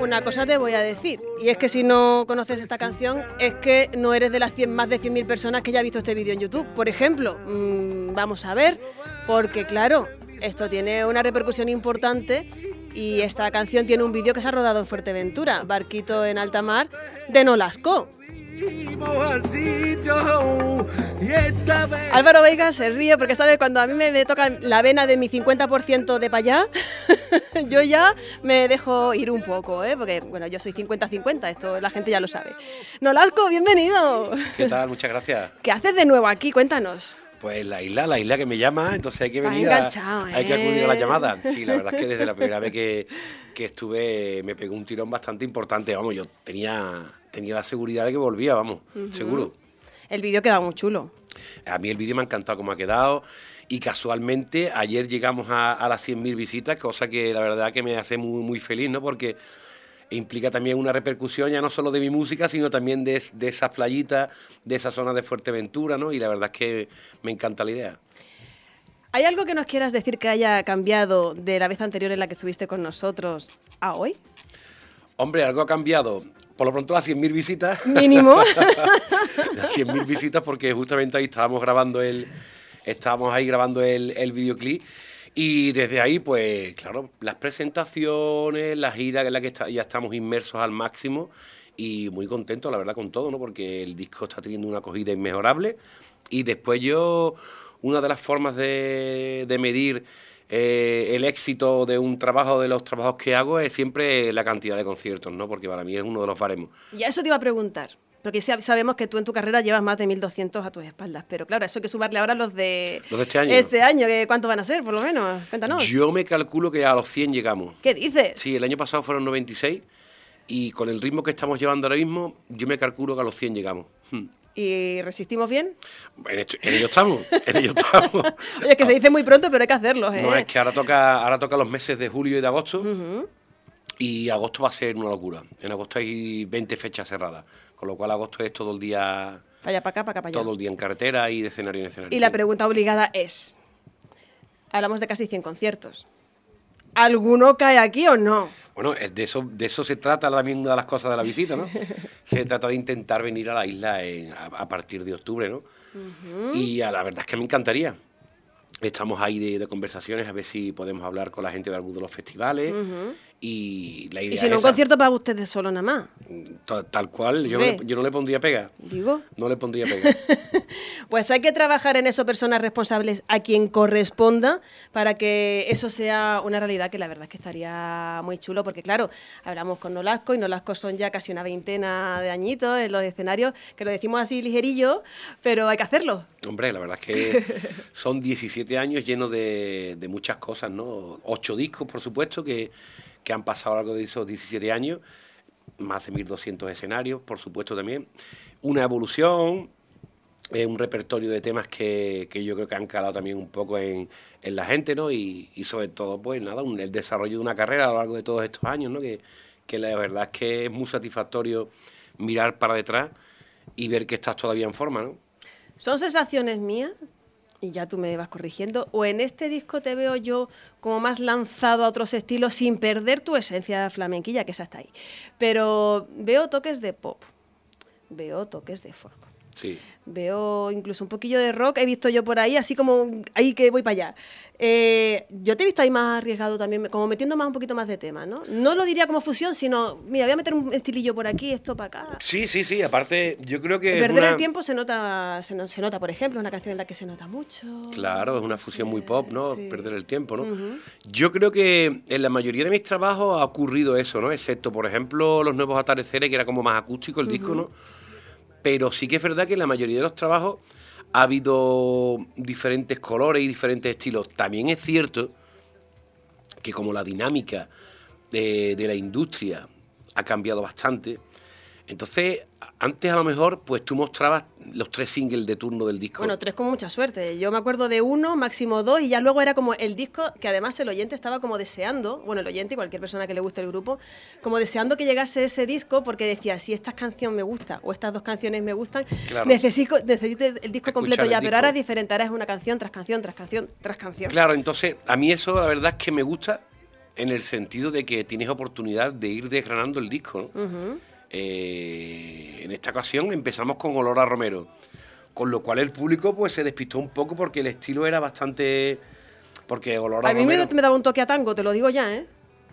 Una cosa te voy a decir, y es que si no conoces esta canción, es que no eres de las 100, más de 100.000 personas que ya ha visto este vídeo en YouTube. Por ejemplo, mm, vamos a ver, porque claro, esto tiene una repercusión importante y esta canción tiene un vídeo que se ha rodado en Fuerteventura, Barquito en alta mar, de Nolasco. Fuimos al sitio y esta vez... Álvaro Veiga se ríe porque sabe cuando a mí me, toca la vena de mi 50% de para allá, yo ya me dejo ir un poco, ¿eh? porque bueno, yo soy 50-50, esto la gente ya lo sabe. Nolasco, bienvenido. ¿Qué tal? Muchas gracias. ¿Qué haces de nuevo aquí? Cuéntanos. Pues la isla, la isla que me llama, entonces hay que venir a, enganchado, hay que acudir a la ¿eh? llamada. Sí, la verdad es que desde la primera vez que, que estuve me pegó un tirón bastante importante. Vamos, yo tenía, tenía la seguridad de que volvía, vamos, seguro. El vídeo queda muy chulo. A mí el vídeo me ha encantado cómo ha quedado y casualmente ayer llegamos a, a las 100.000 visitas, cosa que la verdad que me hace muy, muy feliz, ¿no? Porque implica también una repercusión ya no solo de mi música, sino también de, de esas playitas, de esa zona de Fuerteventura, ¿no? Y la verdad es que me encanta la idea. ¿Hay algo que nos quieras decir que haya cambiado de la vez anterior en la que estuviste con nosotros a hoy? Hombre, algo ha cambiado. Por lo pronto las 100.000 visitas. Mínimo. las 100.000 visitas porque justamente ahí estábamos grabando el estábamos ahí grabando el, el videoclip y desde ahí pues claro, las presentaciones, la gira en la que está- ya estamos inmersos al máximo y muy contentos la verdad con todo, ¿no? Porque el disco está teniendo una acogida inmejorable y después yo una de las formas de, de medir eh, el éxito de un trabajo, de los trabajos que hago, es siempre la cantidad de conciertos, ¿no? Porque para mí es uno de los baremos. y a eso te iba a preguntar. Porque sab- sabemos que tú en tu carrera llevas más de 1.200 a tus espaldas. Pero claro, eso hay que sumarle ahora los de... Los de este año. Este año, ¿cuántos van a ser, por lo menos? Cuéntanos. Yo me calculo que a los 100 llegamos. ¿Qué dices? Sí, el año pasado fueron 96 y con el ritmo que estamos llevando ahora mismo, yo me calculo que a los 100 llegamos. Hmm. ¿Y resistimos bien? En, esto- en ello estamos, en ello estamos. Oye, es que se dice muy pronto, pero hay que hacerlo, ¿eh? No, es que ahora toca, ahora toca los meses de julio y de agosto y agosto va a ser una locura. En agosto hay 20 fechas cerradas, con lo cual agosto es todo el día, Para allá, para acá, para acá, para allá. todo el día en carretera y de escenario en escenario. Y la pregunta obligada es, hablamos de casi 100 conciertos. ¿Alguno cae aquí o no? Bueno, de eso, de eso se trata también una de las cosas de la visita, ¿no? se trata de intentar venir a la isla en- a, a partir de octubre, ¿no? Y a la verdad es que me encantaría. Estamos ahí de, de conversaciones a ver si podemos hablar con la gente de algunos de los festivales. Y la idea Y si no, un concierto para ustedes solo nada más. Ta- Tal cual, yo no, Hombre. le, yo no le pondría pega. Digo. No le pondría pega. Pues hay que trabajar en eso, personas responsables a quien corresponda, para que eso sea una realidad, que la verdad es que estaría muy chulo, porque claro, hablamos con Nolasco y Nolasco son ya casi una veintena de añitos en los escenarios, que lo decimos así ligerillo, pero hay que hacerlo. Hombre, la verdad es que son 17 años llenos de, de muchas cosas, ¿no? Ocho discos, por supuesto, que, que han pasado a lo largo de esos 17 años, más de 1.200 escenarios, por supuesto también. Una evolución, un repertorio de temas que, que yo creo que han calado también un poco en, en la gente, ¿no? Y, y sobre todo, pues nada, el desarrollo de una carrera a lo largo de todos estos años, ¿no? Que, que la verdad es que es muy satisfactorio mirar para detrás y ver que estás todavía en forma, ¿no? ¿Son sensaciones mías? Y ya tú me vas corrigiendo. ¿O en este disco te veo yo como más lanzado a otros estilos sin perder tu esencia flamenquilla, que esa está ahí? Pero veo toques de pop, veo toques de folk. Sí. Veo incluso un poquillo de rock, he visto yo por ahí, así como ahí que voy para allá. Eh, yo te he visto ahí más arriesgado también, como metiendo más un poquito más de tema, ¿no? No lo diría como fusión, sino, mira, voy a meter un estilillo por aquí, esto para acá. Sí, sí, sí. Aparte, yo creo que. es Perder una- el tiempo se nota, se, no- se nota, por ejemplo, una canción en la que se nota mucho. Claro, es una fusión muy pop, ¿no? sí. Perder el tiempo, ¿no? Yo creo que en la mayoría de mis trabajos ha ocurrido eso, ¿no? Excepto, por ejemplo, los nuevos atardeceres, que era como más acústico el disco, ¿no? Pero sí que es verdad que en la mayoría de los trabajos ha habido diferentes colores y diferentes estilos. También es cierto que como la dinámica de, de la industria ha cambiado bastante, entonces antes a lo mejor, pues tú mostrabas los tres singles de turno del disco. Bueno, tres con mucha suerte. Yo me acuerdo de uno, máximo dos, y ya luego era como el disco que además el oyente estaba como deseando, bueno, el oyente y cualquier persona que le guste el grupo, como deseando que llegase ese disco porque decía, si esta canción me gusta o estas dos canciones me gustan, necesito, necesito el disco completo ya, pero ahora es diferente, ahora es una canción tras canción, tras canción, tras canción. Claro, entonces a mí eso la verdad es que me gusta en el sentido de que tienes oportunidad de ir desgranando el disco. Eh, en esta ocasión empezamos con Olor a Romero, con lo cual el público pues se despistó un poco porque el estilo era bastante... Porque Olor a, a mí me, daba un toque a tango, te lo digo ya, ¿eh?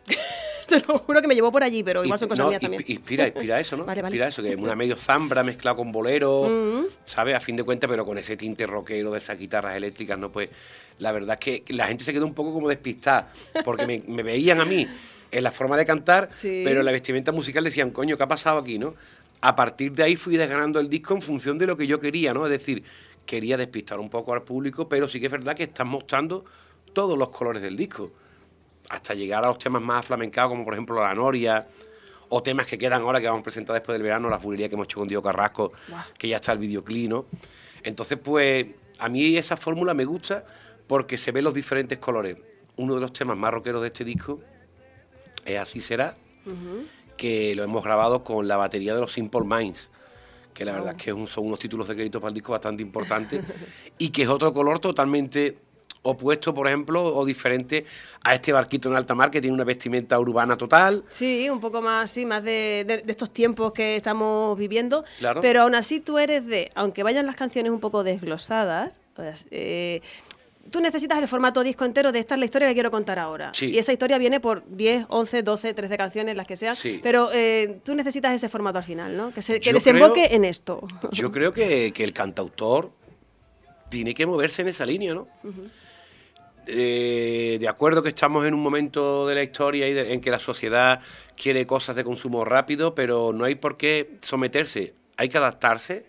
te lo juro que me llevó por allí, pero igual son cosas mías también. Inspira, inspira eso, ¿no? inspira eso, que es una medio zambra mezclado con bolero. ¿sabes? A fin de cuentas, pero con ese tinte rockero de esas guitarras eléctricas, ¿no? Pues la verdad es que la gente se quedó un poco como despistada, porque me, veían a mí en la forma de cantar, pero en la vestimenta musical decían, coño, ¿qué ha pasado aquí, no? A partir de ahí fui desganando el disco en función de lo que yo quería, ¿no? Es decir, quería despistar un poco al público, pero sí que es verdad que están mostrando todos los colores del disco hasta llegar a los temas más flamencados, como por ejemplo la Noria, o temas que quedan ahora que vamos a presentar después del verano, la fulería que hemos hecho con Diego Carrasco, que ya está el videoclip, ¿no? Entonces, pues, a mí esa fórmula me gusta porque se ven los diferentes colores. Uno de los temas más rockeros de este disco es Así será, que lo hemos grabado con la batería de los Simple Minds que la verdad es que son unos títulos de crédito para el disco bastante importantes, y que es otro color totalmente opuesto, por ejemplo, o diferente a este barquito en alta mar que tiene una vestimenta urbana total. Sí, un poco más, sí, más de, estos tiempos que estamos viviendo. Claro. Pero aún así tú eres de, aunque vayan las canciones un poco desglosadas, eh, tú necesitas el formato disco entero de esta es la historia que quiero contar ahora. Y esa historia viene por 10, 11, 12, 13 canciones, las que sean. Pero eh, tú necesitas ese formato al final, ¿no? Que, se, que desemboque en esto. Yo creo que, el cantautor tiene que moverse en esa línea, ¿no? Eh, de acuerdo que estamos en un momento de la historia y en que la sociedad quiere cosas de consumo rápido, pero no hay por qué someterse, hay que adaptarse,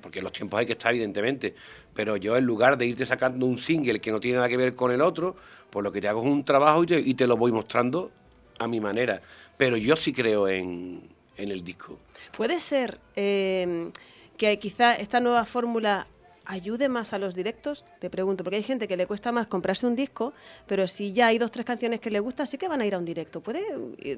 porque en los tiempos hay que estar, evidentemente, pero yo en lugar de irte sacando un single que no tiene nada que ver con el otro, pues lo que te hago es un trabajo y te, lo voy mostrando a mi manera, pero yo sí creo en, el disco. Puede ser eh, que quizá esta nueva fórmula ayude más a los directos? Te pregunto, porque hay gente que le cuesta más comprarse un disco, pero si ya hay dos, tres canciones que le gustan, sí que van a ir a un directo. ¿Puede?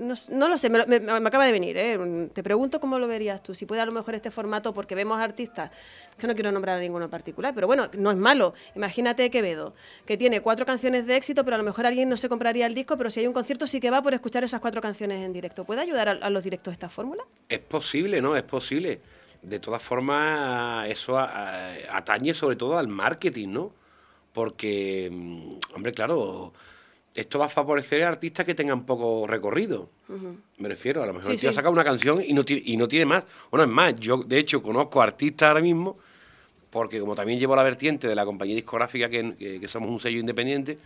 No, lo sé, me, acaba de venir. ¿eh? Te pregunto cómo lo verías tú. Si puede a lo mejor este formato, porque vemos artistas, que no quiero nombrar a ninguno en particular, pero bueno, no es malo. Imagínate Quevedo, que tiene cuatro canciones de éxito, pero a lo mejor alguien no se compraría el disco, pero si hay un concierto sí que va por escuchar esas cuatro canciones en directo. ¿Puede ayudar a, a los directos esta fórmula? Es posible, ¿no? Es posible de todas formas, eso atañe sobre todo al marketing, ¿no? Porque, mm, hombre, claro, esto va a favorecer a artistas que tengan poco recorrido. Me refiero, a lo mejor sí, el una canción y no, tiene, y no tiene más. Bueno, es más, yo de hecho conozco artistas ahora mismo, porque como también llevo la vertiente de la compañía discográfica, que, que somos un sello independiente,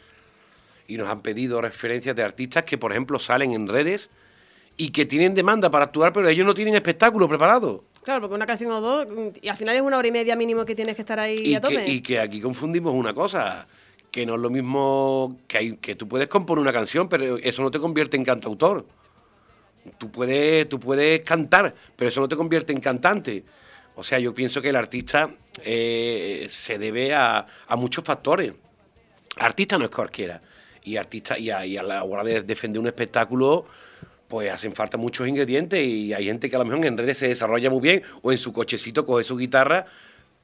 y nos han pedido referencias de artistas que, por ejemplo, salen en redes y que tienen demanda para actuar, pero ellos no tienen espectáculo preparado. Claro, porque una canción o dos, y al final es una hora y media mínimo que tienes que estar ahí y a tope. Que, y que aquí confundimos una cosa, que no es lo mismo que, hay, que tú puedes componer una canción, pero eso no te convierte en cantautor. Tú puedes, tú puedes cantar, pero eso no te convierte en cantante. O sea, yo pienso que el artista eh, se debe a, muchos factores. Artista no es cualquiera. Y artista, y a, y a la hora de defender un espectáculo, pues hacen falta muchos ingredientes y hay gente que a lo mejor en redes se desarrolla muy bien o en su cochecito coge su guitarra,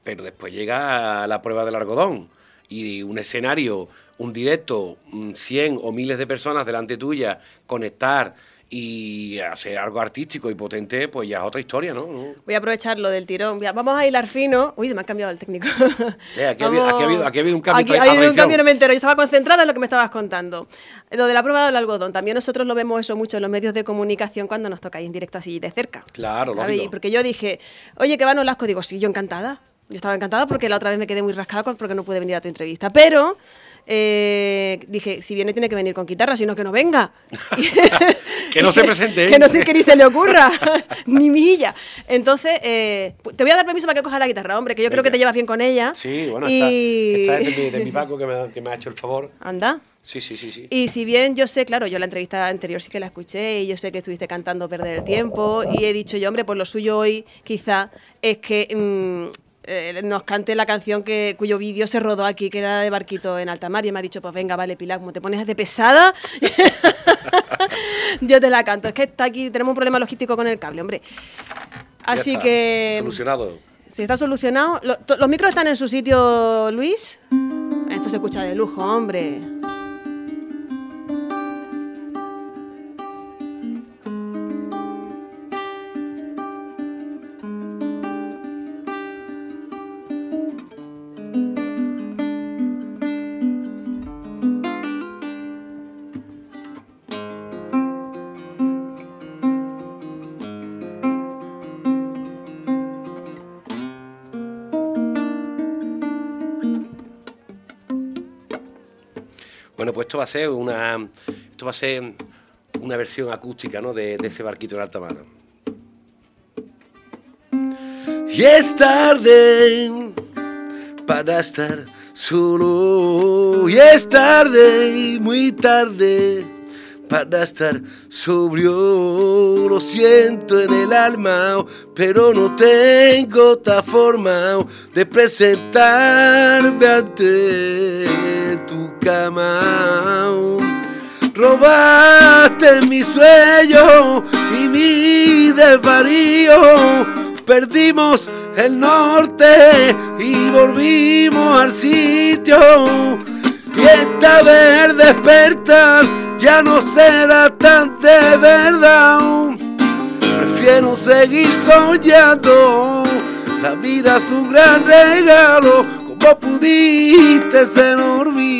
pero después llega la prueba del algodón y un escenario, un directo, 100 o miles de personas delante tuya, conectar y hacer algo artístico y potente, pues ya es otra historia, ¿no? Voy a aprovechar lo del tirón. Vamos a hilar fino. Uy, se me ha cambiado el técnico. Eh, aquí, ha habido, un cambio. Aquí, ha habido un cambio, no me entero. Yo estaba concentrada en lo que me estabas contando. Lo de la prueba del algodón. También nosotros lo vemos eso mucho en los medios de comunicación cuando nos tocáis en directo así de cerca. Claro, Porque yo dije, oye, que van Olasco. Digo, sí, yo encantada. Yo estaba encantada porque la otra vez me quedé muy rascada porque no pude venir a tu entrevista. Pero eh, dije, si viene tiene que venir con guitarra, sino que no venga. que no se presente. que no sé que ni se le ocurra, ni milla. Entonces, eh, te voy a dar permiso para que coja la guitarra, hombre, que yo creo que te llevas bien con ella. Sí, bueno, esta, es de mi, Paco que me, que me ha hecho el favor. Anda. Sí, sí, sí, sí. Y si bien yo sé, claro, yo la entrevista anterior sí que la escuché y yo sé que estuviste cantando Perder el Tiempo y he dicho yo, hombre, pues lo suyo hoy quizá es que mm, eh, nos cante la canción que cuyo vídeo se rodó aquí, que era de Barquito en alta mar, y me ha dicho, pues venga, vale, Pilar, como te pones de pesada, yo te la canto. Es que está aquí, tenemos un problema logístico con el cable, hombre. Así que... Solucionado. Si está solucionado. ¿Los micros están en su sitio, Luis? Esto se escucha de lujo, hombre. Va a ser una, esto va a ser una versión acústica ¿no? de, ese barquito en alta mar. Y es tarde para estar solo. Y es tarde, muy tarde para estar sobrio. Lo siento en el alma, pero no tengo otra forma de presentarme ante tu cama. Robaste mi sueño y mi desvarío. Perdimos el norte y volvimos al sitio. Y esta vez despertar ya no será tan de verdad. Prefiero seguir soñando. La vida es un gran regalo. Como pudiste ser mío?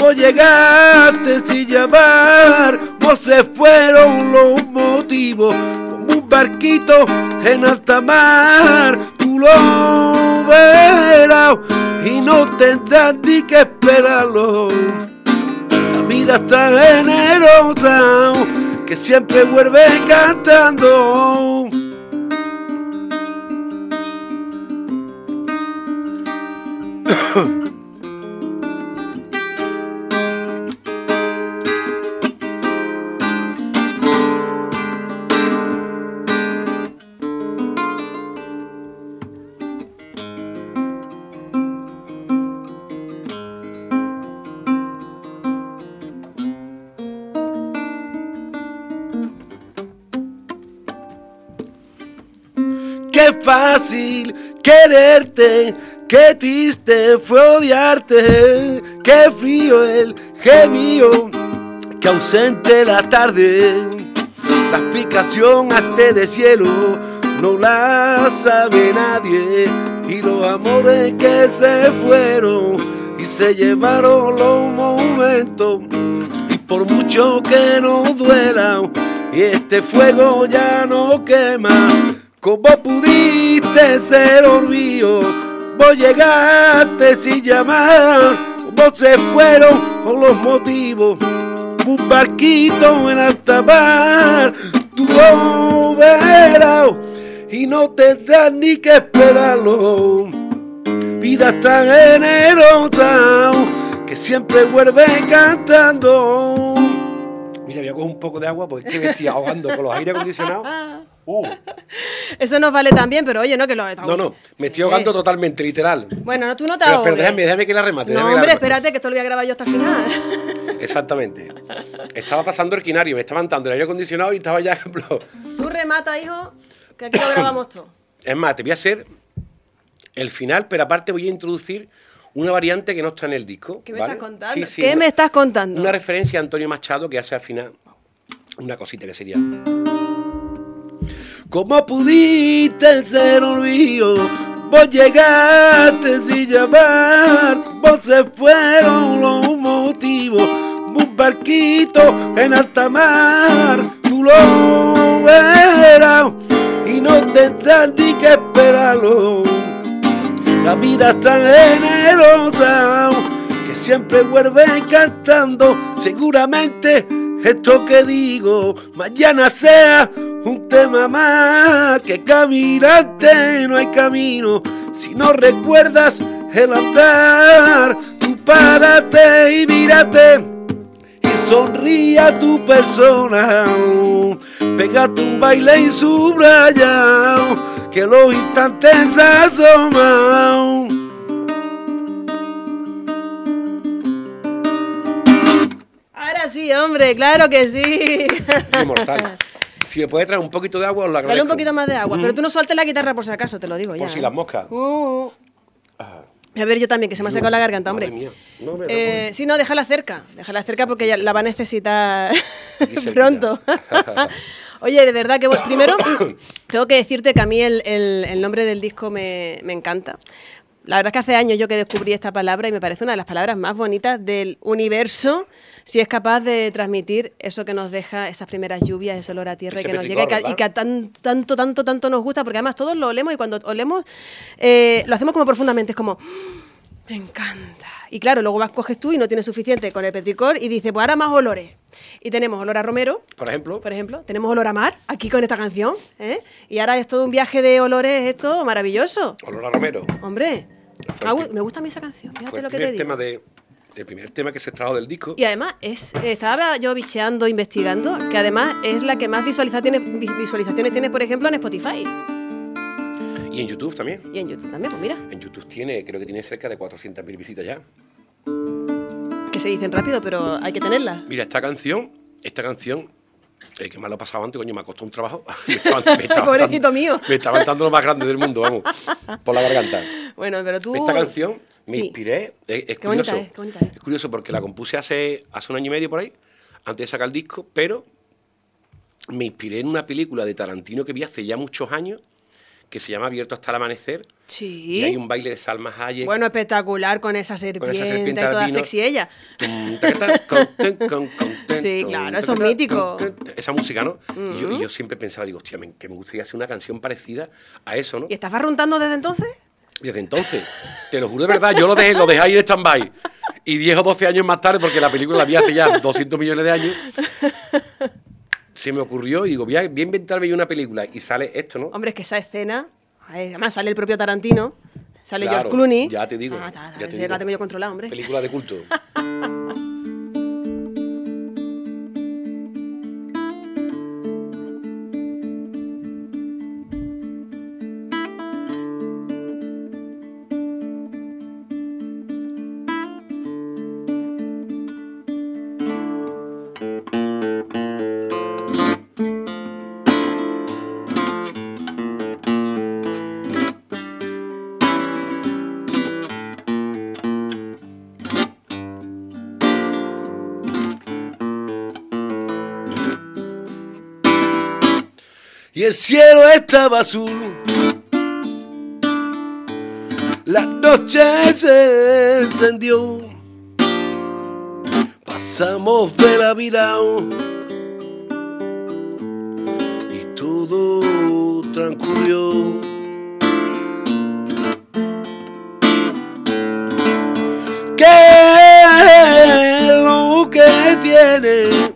No llegaste sin llamar. No se fueron los motivos. Como un barquito en alta mar. Tú lo verás y no tendrás ni que esperarlo vida tan generosa que siempre vuelve cantando. fácil quererte, qué triste fue odiarte, qué frío el gemío, que ausente la tarde, la explicación hasta de cielo no la sabe nadie y los amores que se fueron y se llevaron los momentos y por mucho que nos duela y este fuego ya no quema ¿Cómo pudiste ser olvido? Vos llegaste sin llamar. ¿Cómo se fueron con los motivos? Un barquito en alta mar. Tu verás y no tendrás ni que esperarlo. Vida tan generosa que siempre vuelve cantando. Mira, voy a coger un poco de agua porque estoy ahogando con los aire acondicionados. Uh. Eso nos vale también, pero oye, no que lo No, no, me estoy ahogando totalmente, literal. Bueno, no, tú no te ahogues. Pero, déjame, déjame, que la remate. No, hombre, espérate, que esto lo voy a grabar yo hasta el final. Exactamente. Estaba pasando el quinario, me estaba entrando el aire acondicionado y estaba ya, ejemplo. Tú remata, hijo, que aquí lo grabamos todo. Es más, te voy a hacer el final, pero aparte voy a introducir una variante que no está en el disco. ¿Qué me estás contando? ¿Qué me estás contando? Una referencia a Antonio Machado que hace al final una cosita que sería. ¿Cómo pudiste ser un río? Vos llegaste sin llamar, vos se fueron los motivos. Un barquito en alta mar, tú lo verás y no tendrás ni que esperarlo. La vida es tan generosa que siempre vuelve cantando. Seguramente esto que digo mañana sea un tema más que caminante no hay camino. Si no recuerdas el andar, tú párate y mírate y sonríe a tu persona. Pégate un baile y subrayado que los instantes asoman. Sí, hombre, claro que sí. Inmortal. Si me puede traer un poquito de agua, os lo agradezco. Dale un poquito más de agua, pero tú no sueltes la guitarra por si acaso, te lo digo ya. Por si las moscas. Uh. Ah, A ver, yo también, que se me ha secado la garganta, hombre. madre mía. No, me Eh, sí, no, déjala cerca, déjala cerca porque ya la va a necesitar pronto. Oye, de verdad que bueno, primero tengo que decirte que a mí el, el- el nombre del disco me, me encanta. La verdad es que hace años yo que descubrí esta palabra y me parece una de las palabras más bonitas del universo si es capaz de transmitir eso que nos deja esas primeras lluvias, ese olor a tierra que nos llega y que, a tan- tanto, tanto, tanto nos gusta porque además todos lo olemos y cuando olemos eh, lo hacemos como profundamente, es como... Me encanta. Y claro, luego vas, coges tú y no tienes suficiente con el petricor y dices, pues ahora más olores. Y tenemos olor a romero, Por ejemplo, por ejemplo, tenemos olor a mar aquí con esta canción, ¿eh? Y ahora es todo un viaje de olores, esto maravilloso. Olor a Romero. Hombre, ah, me gusta a mí esa canción, fíjate lo que te digo. tema de el primer tema que se extrajo del disco. Y además, es, estaba yo bicheando, investigando, que además es la que más visualizaciones, vis- visualizaciones tiene, por ejemplo, en Spotify. Y en YouTube también. Y en YouTube también, pues mira, En YouTube tiene, creo que tiene cerca de 400.000 visitas ya. que se dicen rápido, pero hay que tenerlas. Mira, esta canción, esta canción, eh, que me lo ha pasado antes, coño, me ha costado un trabajo. me Pobrecito dando- mío. Me estaba entrando lo más grande del mundo, vamos, por la garganta. Bueno, pero tú... Esta canción me Sí. inspiré, es, es Qué bonita curioso. es, qué bonita es. Es curioso porque la compuse hace, hace un año y medio por ahí, antes de sacar el disco, pero me inspiré en una película de Tarantino que vi hace ya muchos años, que se llama Abierto hasta el amanecer, y hay Sí. un baile de Salma Hayek. Bueno, espectacular con esa serpiente, serpiente y toda sexy ella. Sí, claro, eso es mítico. Esa música, ¿no? y, yo, y yo siempre pensaba, digo, hostia, me- que me gustaría hacer una canción parecida a eso, ¿no? ¿Y estás farruntando desde entonces? Desde entonces, te lo juro de verdad, yo lo dejé, lo dejé ahí en stand-by. Y 10 o 12 años más tarde, porque la película la vi hace ya 200 millones de años, se me ocurrió y digo, voy a, voy a inventarme yo una película. Y sale esto, ¿no? Hombre, es que esa escena, ay, además sale el propio Tarantino, sale Claro, George Clooney. ya te digo, Ah, ta, ta, ya te digo. la tengo yo controlada, hombre. Película de culto. el cielo estaba azul. La noche se encendió. Pasamos de la vida y todo transcurrió. ¿Qué es lo que tiene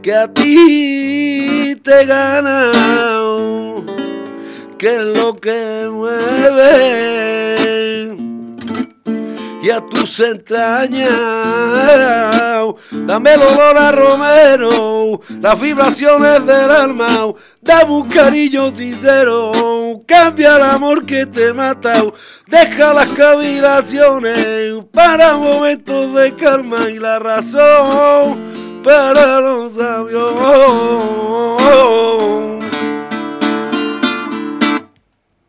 que a ti te gana? ¿Qué es lo que mueve? y a tus entrañas. Dame el olor a Romero, las vibraciones del alma. Dame un cariño sincero, cambia el amor que te mata. Deja las cavilaciones para momentos de calma y la razón para los sabios.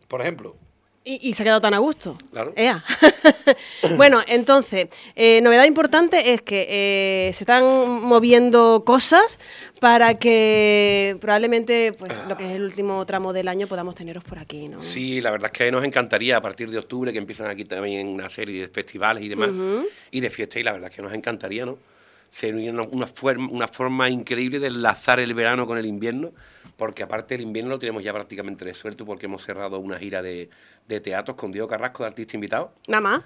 Por ejemplo, Y, y se ha quedado tan a gusto. Claro. Ea. bueno, entonces, eh, novedad importante es que eh, se están moviendo cosas para que probablemente pues, lo que es el último tramo del año podamos teneros por aquí, ¿no? Sí, la verdad es que nos encantaría a partir de octubre que empiezan aquí también una serie de festivales y demás y de fiestas y la verdad es que nos encantaría, ¿no? Sería una, una, forma, una forma increíble de enlazar el verano con el invierno, porque aparte el invierno lo tenemos ya prácticamente resuelto porque hemos cerrado una gira de, de teatros con Diego Carrasco de artista invitado. Nada más,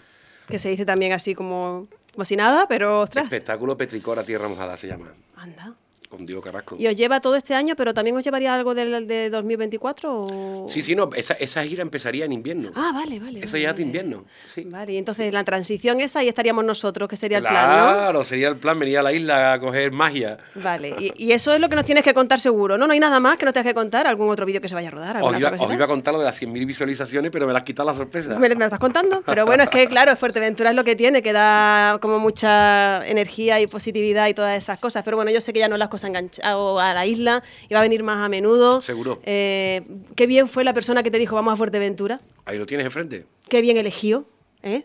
que se dice también así como como si nada, pero ostras. Espectáculo Petricora Tierra Mojada se llama. Anda. Con Diego Carrasco. ¿Y os lleva todo este año, pero también os llevaría algo del de 2024? O... Sí, sí, no, esa, esa gira empezaría en invierno. Ah, vale, vale. Eso vale, ya es de invierno, sí. Vale, y entonces la transición esa, ahí estaríamos nosotros, que sería el plan, Claro, sería el plan, venir a la isla a coger magia. Vale, y, y eso es lo que nos tienes que contar seguro, ¿no? No hay nada más que nos tengas que contar, algún otro vídeo que se vaya a rodar. Os iba, os a contar lo de las 100.000 visualizaciones, pero me las quitado la sorpresa. Me, me lo estás contando, pero bueno, es que claro, Fuerteventura es lo que tiene, que da como mucha energía y positividad y todas esas cosas. Pero bueno, yo sé que ya no las cosas enganchado a la isla y va a venir más a menudo. Seguro. Eh, qué bien fue la persona que te dijo vamos a Fuerteventura. Ahí lo tienes enfrente. Qué bien elegido, ¿eh?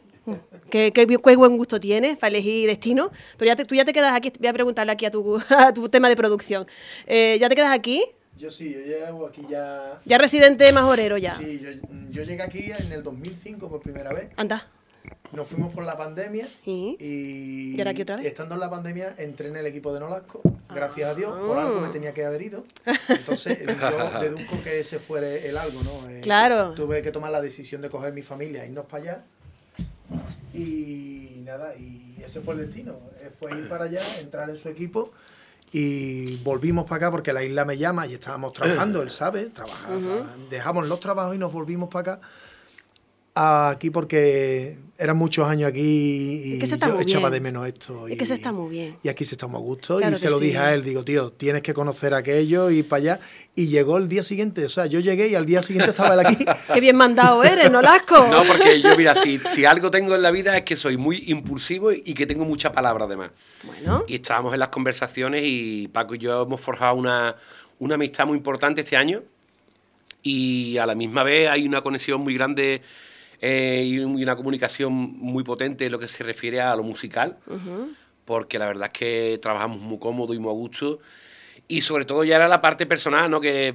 Qué, qué bi- qué buen gusto tienes para elegir destino. Pero ya te- tú ya te quedas aquí, voy a preguntarle aquí a tu, a tu tema de producción. Eh, ¿Ya te quedas aquí? Yo sí, yo llevo aquí ya... ¿Ya residente majorero ya? Sí, yo, yo llegué aquí en el 2005 por primera vez. Anda. Nos fuimos por la pandemia ¿Y? y, ¿Y ahora aquí otra vez? estando en la pandemia entré en el equipo de Nolasco, gracias a Dios, por algo me tenía que haber ido. Entonces yo deduzco que ese fuera el algo, ¿no? Eh, Claro. Tuve que tomar la decisión de coger mi familia e irnos para allá. Y nada, y ese fue el destino. Eh, Fue ir para allá, entrar en su equipo y volvimos para acá porque la isla me llama y estábamos trabajando, él sabe, trabajar, dejamos los trabajos y nos volvimos para acá. Aquí porque eran muchos años aquí y Es que yo echaba bien. de menos esto. Es Y, que se está muy bien. Y aquí se está muy a gusto. Claro y se lo sí. dije a él, digo, tío, tienes que conocer aquello y para allá. Y llegó el día siguiente, o sea, yo llegué y al día siguiente estaba él aquí. Qué bien mandado eres, ¿no, Lasco? No, porque yo, mira, si, si algo tengo en la vida es que soy muy impulsivo y que tengo mucha palabra además. Bueno, Y estábamos en las conversaciones y Paco y yo hemos forjado una, una amistad muy importante este año y a la misma vez hay una conexión muy grande eh, y un- y una comunicación muy potente en lo que se refiere a lo musical, porque la verdad es que trabajamos muy cómodo y muy a gusto y sobre todo ya era la parte personal, ¿no? Que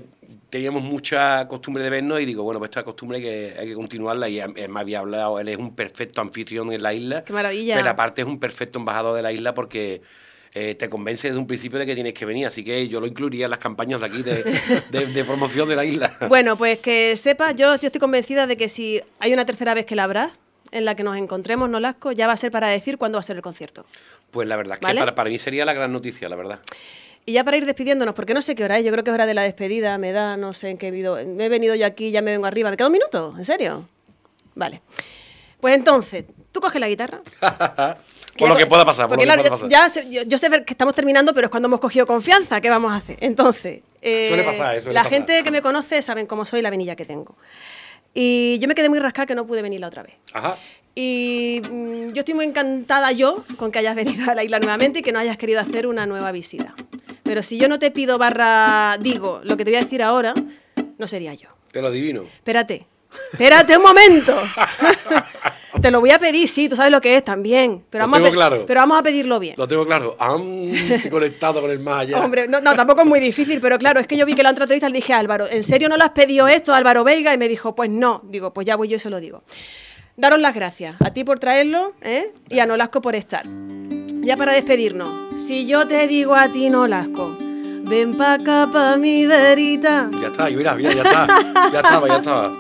teníamos mucha costumbre de vernos y digo, bueno, pues esta costumbre hay que, hay que continuarla y él me había hablado, él es un perfecto anfitrión en la isla. Qué maravilla. Pero aparte es un perfecto embajador de la isla porque eh, te convence desde un principio de que tienes que venir, así que yo lo incluiría en las campañas de aquí de, de- de promoción de la isla. bueno, pues que sepas, yo, yo estoy convencida de que si hay una tercera vez que la habrá, en la que nos encontremos, ¿no, Lasco? Ya va a ser para decir cuándo va a ser el concierto. Pues la verdad es que ¿Vale? para, para mí sería la gran noticia, la verdad. Y ya para ir despidiéndonos, porque no sé qué hora es, yo creo que es hora de la despedida, me da, no sé en qué video. Me he venido yo aquí, ya me vengo arriba. ¿Me queda un minuto? ¿En serio? Vale. Pues entonces, tú coges la guitarra. Por lo que pueda pasar, por Porque lo que claro, pueda yo- pasar. ya yo, yo sé que estamos terminando, pero es cuando hemos cogido confianza. ¿Qué vamos a hacer? Entonces, eh, Suele pasar, eh, suele la pasar. gente que me conoce saben cómo soy, la venilla que tengo. Y yo me quedé muy rascada que no pude venir la otra vez. Ajá. Y mm, yo estoy muy encantada yo con que hayas venido a la isla nuevamente y que no hayas querido hacer una nueva visita. Pero si yo no te pido barra digo lo que te voy a decir ahora, no sería yo. Te lo adivino. Espérate, espérate un momento. te lo voy a pedir, sí, tú sabes lo que es también. Pero, Lo vamos, a tengo pe- claro. pero vamos a pedirlo bien. Lo tengo claro. Han conectado con el más allá. Hombre, no, no, tampoco es muy difícil, pero claro, es que yo vi que la otra entrevista le dije a Álvaro, ¿en serio no le has pedido esto a Álvaro Veiga? Y me dijo, pues no. Digo, pues ya voy yo y se lo digo. Daros las gracias a ti por traerlo ¿eh? y a Nolasco por estar. Ya para despedirnos, si yo te digo a ti, Nolasco, ven pa' acá pa' mi verita. Ya está, mira, mira, ya está. Ya estaba, ya estaba.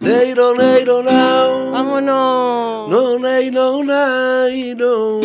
Neiro, neiro, now. Vámonos. No, nei, no, nei, no.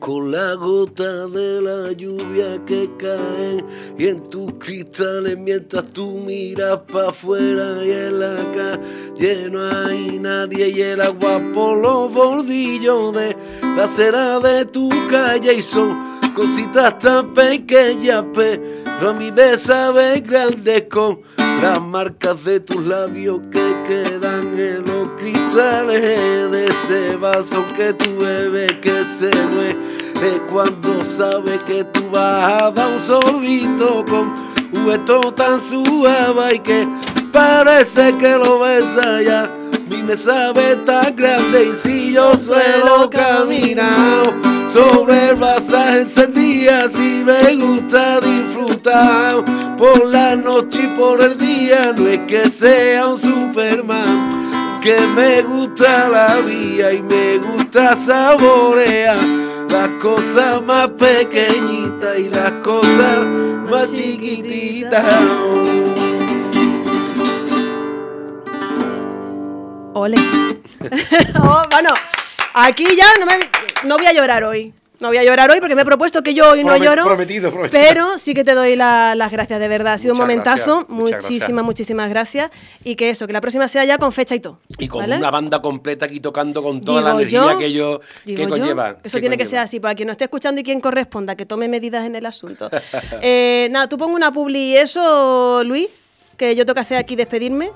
Con la gota de la lluvia que cae y en tus cristales mientras tú miras para afuera y en la calle no hay nadie y el agua por los bordillos de la acera de tu calle y son cositas tan pequeñas pero a mí me sabe grande con las marcas de tus labios que quedan en los cristales de ese vaso que tú bebes que se mueve cuando sabe que tú vas a dar un sorbito con un gesto tan suave y que parece que lo besa ya. Mi me sabe tan grande y si yo suelo caminar sobre el pasaje encendida, si me gusta disfrutar por la noche y por el día, no es que sea un Superman que me gusta la vida y me gusta saborear las cosas más pequeñitas y las cosas más chiquititas. Ole. Oh, bueno, aquí ya no, me, no voy a llorar hoy. No voy a llorar hoy porque me he propuesto que yo hoy no lloro. prometido, prometido. Pero sí que te doy la- las gracias, de verdad. Ha sido Muchas un momentazo. muchísimas, gracias. muchísimas gracias. Y que eso, que la próxima sea ya con fecha y todo. Y con ¿vale? una banda completa aquí tocando con toda la energía yo- que ello digo que yo, conlleva. Eso que tiene que ser así, para quien no esté escuchando y quien corresponda, que tome medidas en el asunto. Eh, nada, tú pongo una publi y eso, Luis, que yo tengo que hacer aquí despedirme.